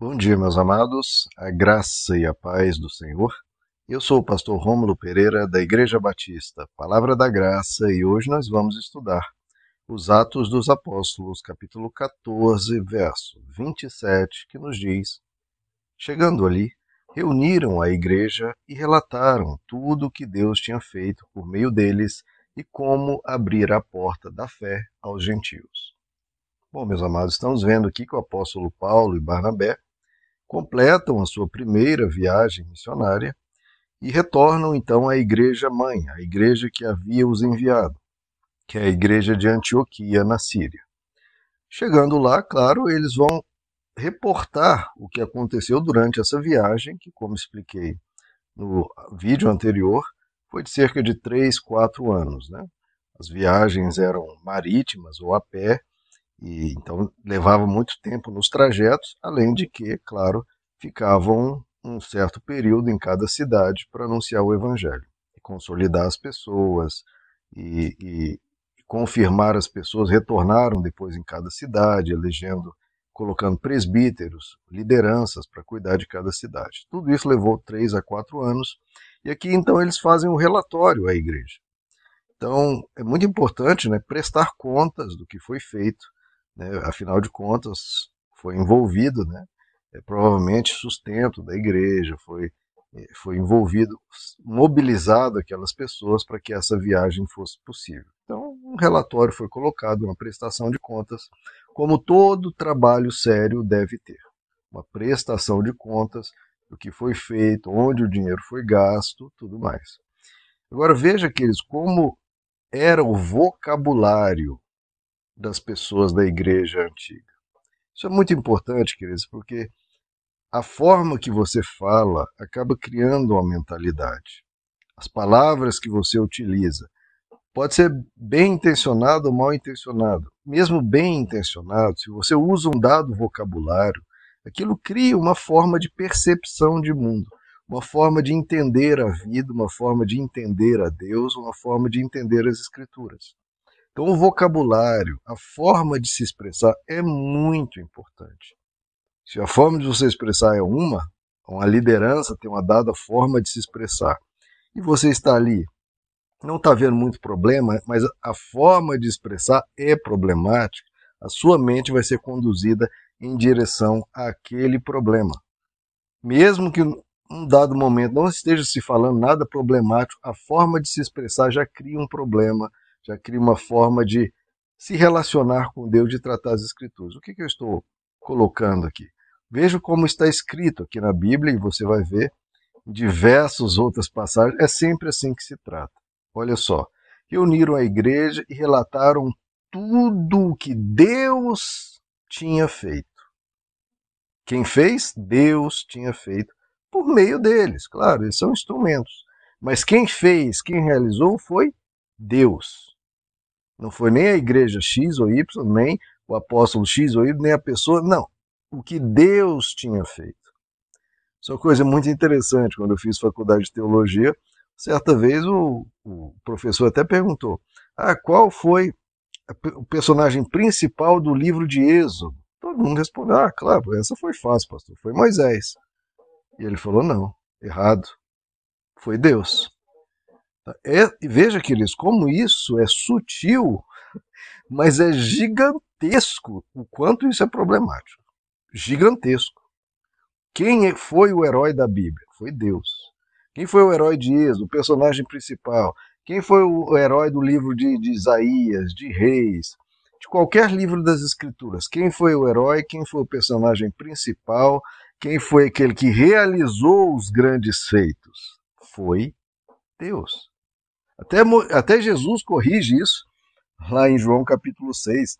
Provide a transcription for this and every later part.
Bom dia, meus amados, a graça e a paz do Senhor. Eu sou o pastor Rômulo Pereira, da Igreja Batista, Palavra da Graça, e hoje nós vamos estudar os Atos dos Apóstolos, capítulo 14, verso 27, que nos diz: Chegando ali, reuniram a igreja e relataram tudo o que Deus tinha feito por meio deles e como abrir a porta da fé aos gentios. Bom, meus amados, estamos vendo aqui que o apóstolo Paulo e Barnabé completam a sua primeira viagem missionária e retornam então à igreja mãe, a igreja que havia os enviado, que é a igreja de Antioquia, na Síria. Chegando lá, claro, eles vão reportar o que aconteceu durante essa viagem, que, como expliquei no vídeo anterior, foi de cerca de 3, 4 anos. Né? As viagens eram marítimas ou a pé, e então levava muito tempo nos trajetos, além de que, claro, ficavam um certo período em cada cidade para anunciar o evangelho, e consolidar as pessoas e, e, confirmar as pessoas. Retornaram depois em cada cidade, elegendo, colocando presbíteros, lideranças para cuidar de cada cidade. Tudo isso levou três a quatro anos, e aqui então eles fazem um relatório à igreja. Então é muito importante né, prestar contas do que foi feito né, afinal de contas, foi envolvido, né, é, provavelmente sustento da igreja, foi, é, foi envolvido, mobilizado aquelas pessoas para que essa viagem fosse possível. Então, um relatório foi colocado, uma prestação de contas, como todo trabalho sério deve ter. Uma prestação de contas do que foi feito, onde o dinheiro foi gasto, tudo mais. Agora veja, queridos, como era o vocabulário das pessoas da igreja antiga. Isso é muito importante, queridos, porque a forma que você fala acaba criando uma mentalidade. As palavras que você utiliza pode ser bem intencionado ou mal intencionado. Mesmo bem intencionado, se você usa um dado vocabulário, aquilo cria uma forma de percepção de mundo, uma forma de entender a vida, uma forma de entender a Deus, uma forma de entender as escrituras. Então, o vocabulário, a forma de se expressar é muito importante. Se a forma de você expressar é uma, uma liderança tem uma dada forma de se expressar, e você está ali, não está vendo muito problema, mas a forma de expressar é problemática, a sua mente vai ser conduzida em direção àquele problema. Mesmo que um dado momento não esteja se falando nada problemático, a forma de se expressar já cria um problema já cria uma forma de se relacionar com Deus, de tratar as Escrituras. O que, que eu estou colocando aqui? Veja como está escrito aqui na Bíblia, e você vai ver em diversas outras passagens, é sempre assim que se trata. Olha só, reuniram a igreja e relataram tudo o que Deus tinha feito. Quem fez? Deus tinha feito por meio deles, claro, eles são instrumentos. Mas quem fez, quem realizou foi Deus. Não foi nem a igreja X ou Y, nem o apóstolo X ou Y, nem a pessoa, não. O que Deus tinha feito. Isso é uma coisa muito interessante. Quando eu fiz faculdade de teologia, certa vez o, o professor até perguntou: ah, qual foi o personagem principal do livro de Êxodo? Todo mundo respondeu: ah, claro, essa foi fácil, pastor, foi Moisés. E ele falou: não, errado, foi Deus. É, veja, queridos, como isso é sutil, mas é gigantesco o quanto isso é problemático. Gigantesco. Quem é, foi o herói da Bíblia? Foi Deus. Quem foi o herói de Êxodo, o personagem principal? Quem foi o herói do livro de, de Isaías, de Reis, de qualquer livro das Escrituras? Quem foi o herói? Quem foi o personagem principal? Quem foi aquele que realizou os grandes feitos? Foi Deus. Até, até Jesus corrige isso lá em João capítulo 6,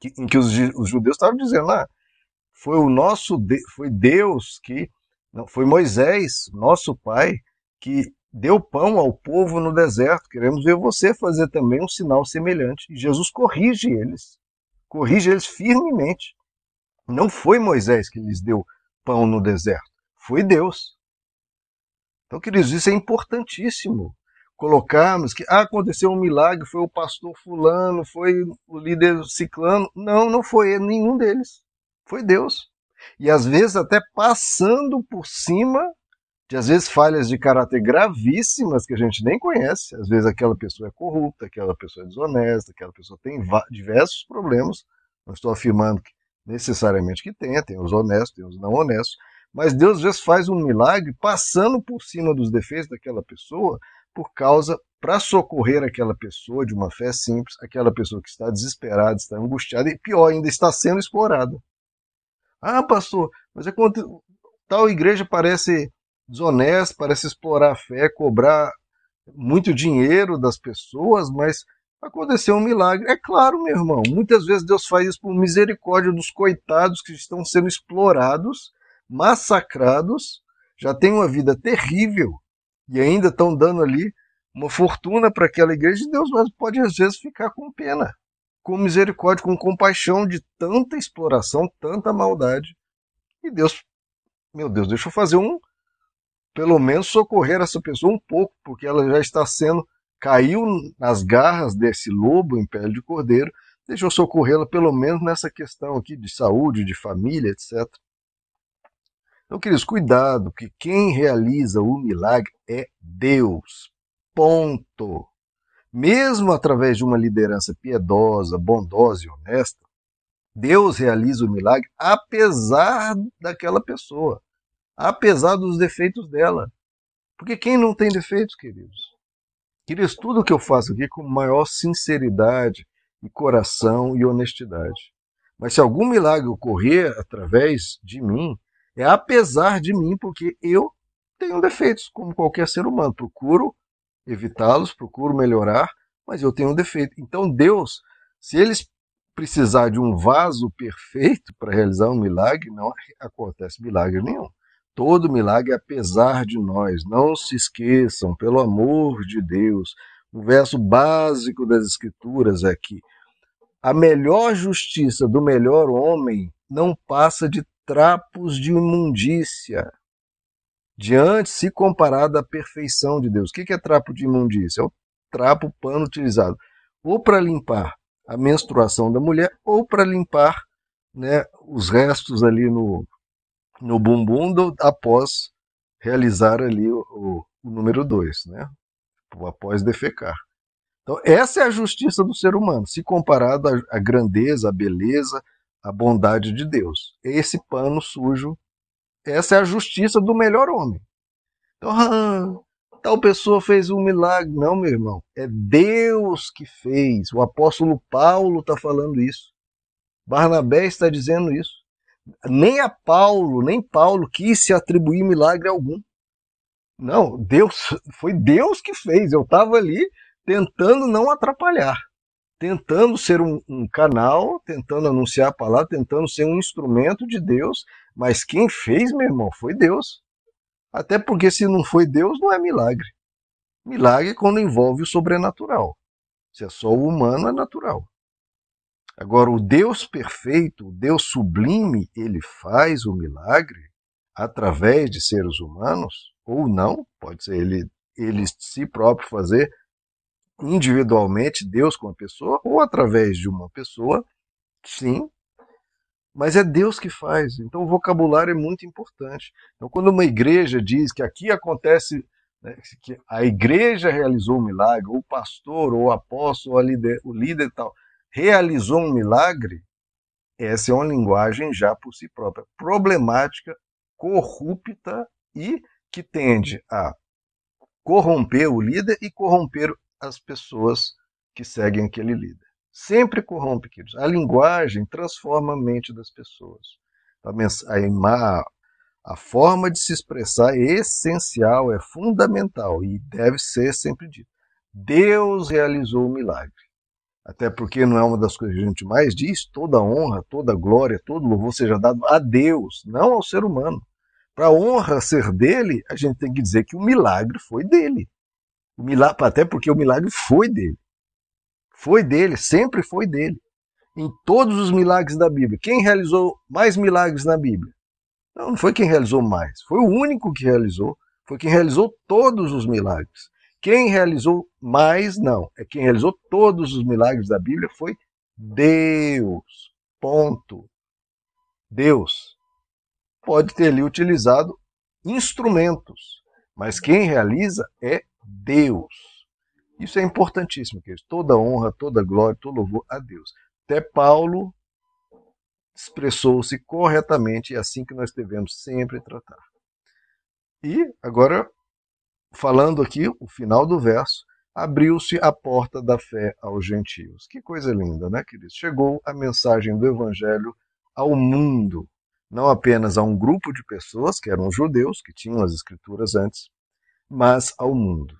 que, em que os, os judeus estavam dizendo lá, foi o nosso foi Deus que não foi Moisés, nosso pai, que deu pão ao povo no deserto. Queremos ver você fazer também um sinal semelhante. E Jesus corrige eles. Corrige eles firmemente. Não foi Moisés que lhes deu pão no deserto, foi Deus. Então, queridos, isso é importantíssimo colocarmos que ah, aconteceu um milagre, foi o pastor fulano, foi o líder ciclano. Não, não foi nenhum deles. Foi Deus. E às vezes até passando por cima de às vezes falhas de caráter gravíssimas que a gente nem conhece. Às vezes aquela pessoa é corrupta, aquela pessoa é desonesta, aquela pessoa tem diversos problemas. Não estou afirmando que necessariamente que tenha, tem os honestos, tem os não honestos, mas Deus às vezes faz um milagre passando por cima dos defeitos daquela pessoa por causa para socorrer aquela pessoa de uma fé simples, aquela pessoa que está desesperada, está angustiada e pior ainda está sendo explorada. Ah, pastor, mas é quando tal igreja parece desonesta, parece explorar a fé, cobrar muito dinheiro das pessoas, mas aconteceu um milagre. É claro, meu irmão, muitas vezes Deus faz isso por misericórdia dos coitados que estão sendo explorados, massacrados, já têm uma vida terrível e ainda estão dando ali uma fortuna para aquela igreja. Deus pode às vezes ficar com pena, com misericórdia, com compaixão de tanta exploração, tanta maldade. E Deus, meu Deus, deixa eu fazer um, pelo menos socorrer essa pessoa um pouco, porque ela já está sendo caiu nas garras desse lobo em pele de cordeiro, deixa eu socorrê-la pelo menos nessa questão aqui de saúde, de família, etc. Então, queridos, cuidado, que quem realiza o milagre é Deus. Ponto. Mesmo através de uma liderança piedosa, bondosa e honesta, Deus realiza o milagre apesar daquela pessoa, apesar dos defeitos dela. Porque quem não tem defeitos, queridos? Queridos, tudo que eu faço aqui com maior sinceridade e coração e honestidade. Mas se algum milagre ocorrer através de mim, é apesar de mim, porque eu tenho defeitos, como qualquer ser humano. Procuro evitá-los, procuro melhorar, mas eu tenho um defeito. Então Deus, se eles precisar de um vaso perfeito para realizar um milagre, não acontece milagre nenhum. Todo milagre é apesar de nós. Não se esqueçam, pelo amor de Deus. O verso básico das Escrituras é que a melhor justiça do melhor homem não passa de trapos de imundícia diante se comparado à perfeição de Deus. O que é trapo de imundícia? É o trapo, pano utilizado ou para limpar a menstruação da mulher ou para limpar né, os restos ali no, no bumbum do, após realizar ali o, o, o número 2, né? após defecar. Então, essa é a justiça do ser humano, se comparado à grandeza, à beleza, à bondade de Deus. Esse pano sujo, essa é a justiça do melhor homem. Então, ah, tal pessoa fez um milagre. Não, meu irmão, é Deus que fez. O apóstolo Paulo está falando isso. Barnabé está dizendo isso nem a Paulo, nem Paulo quis se atribuir milagre algum. Não, Deus foi Deus que fez. Eu estava ali tentando não atrapalhar, tentando ser um, um, canal, tentando anunciar a palavra, tentando ser um instrumento de Deus. Mas quem fez, meu irmão, foi Deus. Até porque se não foi Deus, não é milagre. Milagre é quando envolve o sobrenatural. Se é só o humano, é natural. Agora, o Deus perfeito, o Deus sublime, ele faz o milagre através de seres humanos, ou não, pode ser ele, ele si próprio fazer individualmente, Deus com a pessoa, ou através de uma pessoa, sim, mas é Deus que faz. Então o vocabulário é muito importante. Então, quando uma igreja diz que aqui acontece né, que a igreja realizou um milagre, ou o pastor, ou o apóstolo, ou o líder e tal, realizou um milagre, essa é uma linguagem já por si própria, problemática, corrupta e que tende a corromper o líder e corromper as pessoas que seguem aquele líder. Sempre corrompe, queridos. A linguagem transforma a mente das pessoas. A, a forma de se expressar é essencial, é fundamental e deve ser sempre dito. Deus realizou o milagre até porque não é uma das coisas que a gente mais diz, toda honra, toda glória, todo louvor seja dado a Deus, não ao ser humano. Para a honra ser dele, a gente tem que dizer que o milagre foi dele. Milagre, até porque o milagre foi dele. Foi dele, sempre foi dele. Em todos os milagres da Bíblia. Quem realizou mais milagres na Bíblia? Não, não foi quem realizou mais, foi o único que realizou, foi quem realizou todos os milagres. Quem realizou mais, não. É quem realizou todos os milagres da Bíblia foi Deus. Ponto. Deus. pode ter ali utilizado instrumentos, mas quem realiza é Deus. Isso é importantíssimo, queridos. Toda honra, toda glória, todo louvor a Deus. Até Paulo expressou-se corretamente e é assim que nós devemos sempre tratar. E agora, falando aqui, o final do verso, abriu-se a porta da fé aos gentios. Que coisa linda, né, queridos? Chegou a mensagem do evangelho ao mundo, não apenas a um grupo de pessoas que eram judeus, que tinham as escrituras antes, mas ao mundo.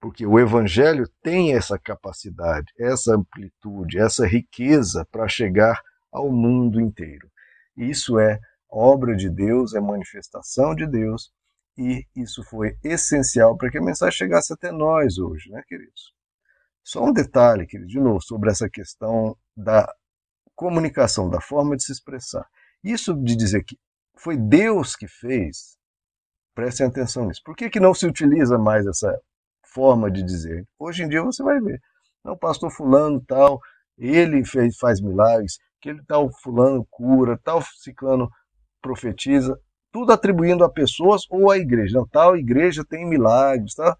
Porque o evangelho tem essa capacidade, essa amplitude, essa riqueza para chegar ao mundo inteiro. Isso é obra de Deus, é manifestação de Deus, e isso foi essencial para que a mensagem chegasse até nós hoje, né, queridos? Só um detalhe, querido, de novo, sobre essa questão da comunicação, da forma de se expressar. Isso de dizer que foi Deus que fez, prestem atenção nisso. Por que, que não se utiliza mais essa forma de dizer? Hoje em dia você vai ver. Não, pastor fulano tal, ele fez, faz milagres, que ele tal fulano cura, tal ciclano profetiza, tudo atribuindo a pessoas ou à igreja. Não, tal igreja tem milagres, tá?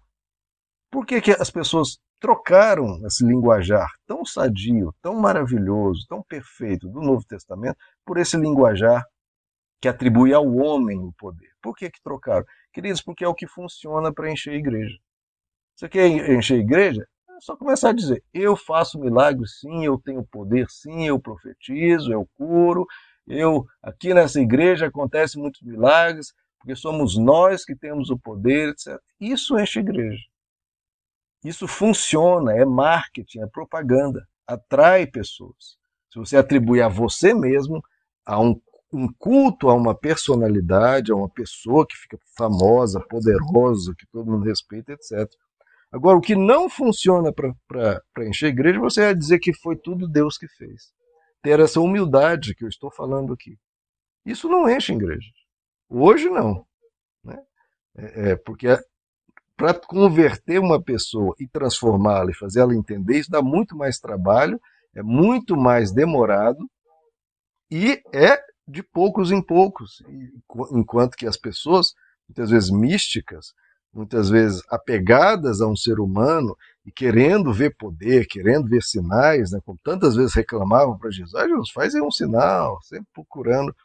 Por que, que as pessoas trocaram esse linguajar tão sadio, tão maravilhoso, tão perfeito do Novo Testamento por esse linguajar que atribui ao homem o poder? Por que, que trocaram? Queridos, porque é o que funciona para encher a igreja. Você quer encher a igreja? É só começar a dizer: eu faço milagres, sim, eu tenho poder, sim, eu profetizo, eu curo, eu aqui nessa igreja acontecem muitos milagres, porque somos nós que temos o poder, etc. Isso enche a igreja. Isso funciona, é marketing, é propaganda, atrai pessoas. Se você atribui a você mesmo, a um, um culto a uma personalidade, a uma pessoa que fica famosa, poderosa, que todo mundo respeita, etc. Agora, o que não funciona para encher a igreja, você vai dizer que foi tudo Deus que fez. Ter essa humildade que eu estou falando aqui. Isso não enche igreja. Hoje não. Né? É, é, porque para converter uma pessoa e transformá-la e fazer ela entender, isso dá muito mais trabalho, é muito mais demorado e é de poucos em poucos. Enquanto que as pessoas, muitas vezes místicas, muitas vezes apegadas a um ser humano e querendo ver poder, querendo ver sinais, né, como tantas vezes reclamavam para Jesus, ah, Jesus, faz aí um sinal, sempre procurando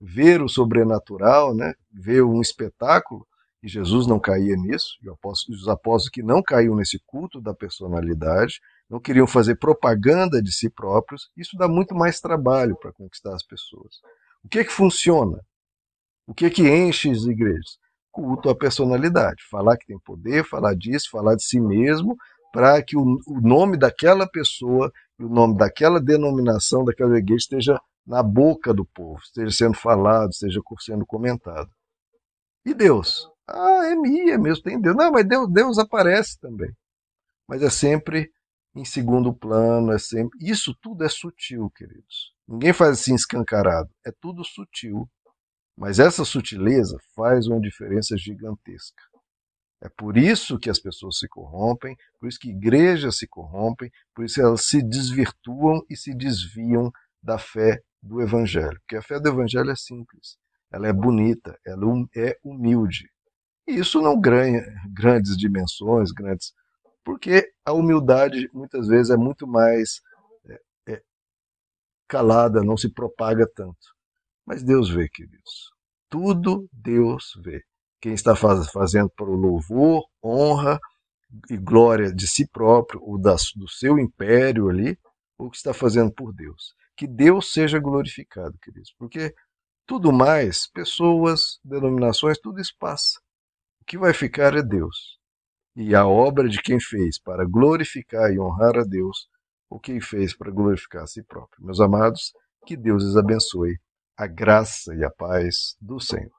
ver o sobrenatural, né, ver um espetáculo, e Jesus não caía nisso, e os apóstolos que não caíam nesse culto da personalidade, não queriam fazer propaganda de si próprios, isso dá muito mais trabalho para conquistar as pessoas. O que é que funciona? O que é que enche as igrejas? culto à personalidade, falar que tem poder, falar disso, falar de si mesmo, para que o, o, nome daquela pessoa o nome daquela denominação, daquela igreja esteja na boca do povo, esteja sendo falado, esteja sendo comentado. E Deus? Ah, é minha mesmo, tem Deus. Não, mas Deus, Deus aparece também. Mas é sempre em segundo plano, é sempre. Isso tudo é sutil, queridos. Ninguém faz assim escancarado. É tudo sutil. Mas essa sutileza faz uma diferença gigantesca. É por isso que as pessoas se corrompem, por isso que igrejas se corrompem, por isso elas se desvirtuam e se desviam da fé do Evangelho. Porque a fé do Evangelho é simples, ela é bonita, ela é humilde. E isso não ganha grandes dimensões, grandes. Porque a humildade muitas vezes é muito mais é, é, calada, não se propaga tanto. Mas Deus vê, queridos. Tudo Deus vê. Quem está faz, fazendo para o louvor, honra e glória de si próprio, ou do seu império ali, ou que está fazendo por Deus. Que Deus seja glorificado, queridos. Porque tudo mais, pessoas, denominações, tudo isso passa. O que vai ficar é Deus. E a obra de quem fez para glorificar e honrar a Deus, ou quem fez para glorificar a si próprio. Meus amados, que Deus os abençoe a graça e a paz do Senhor.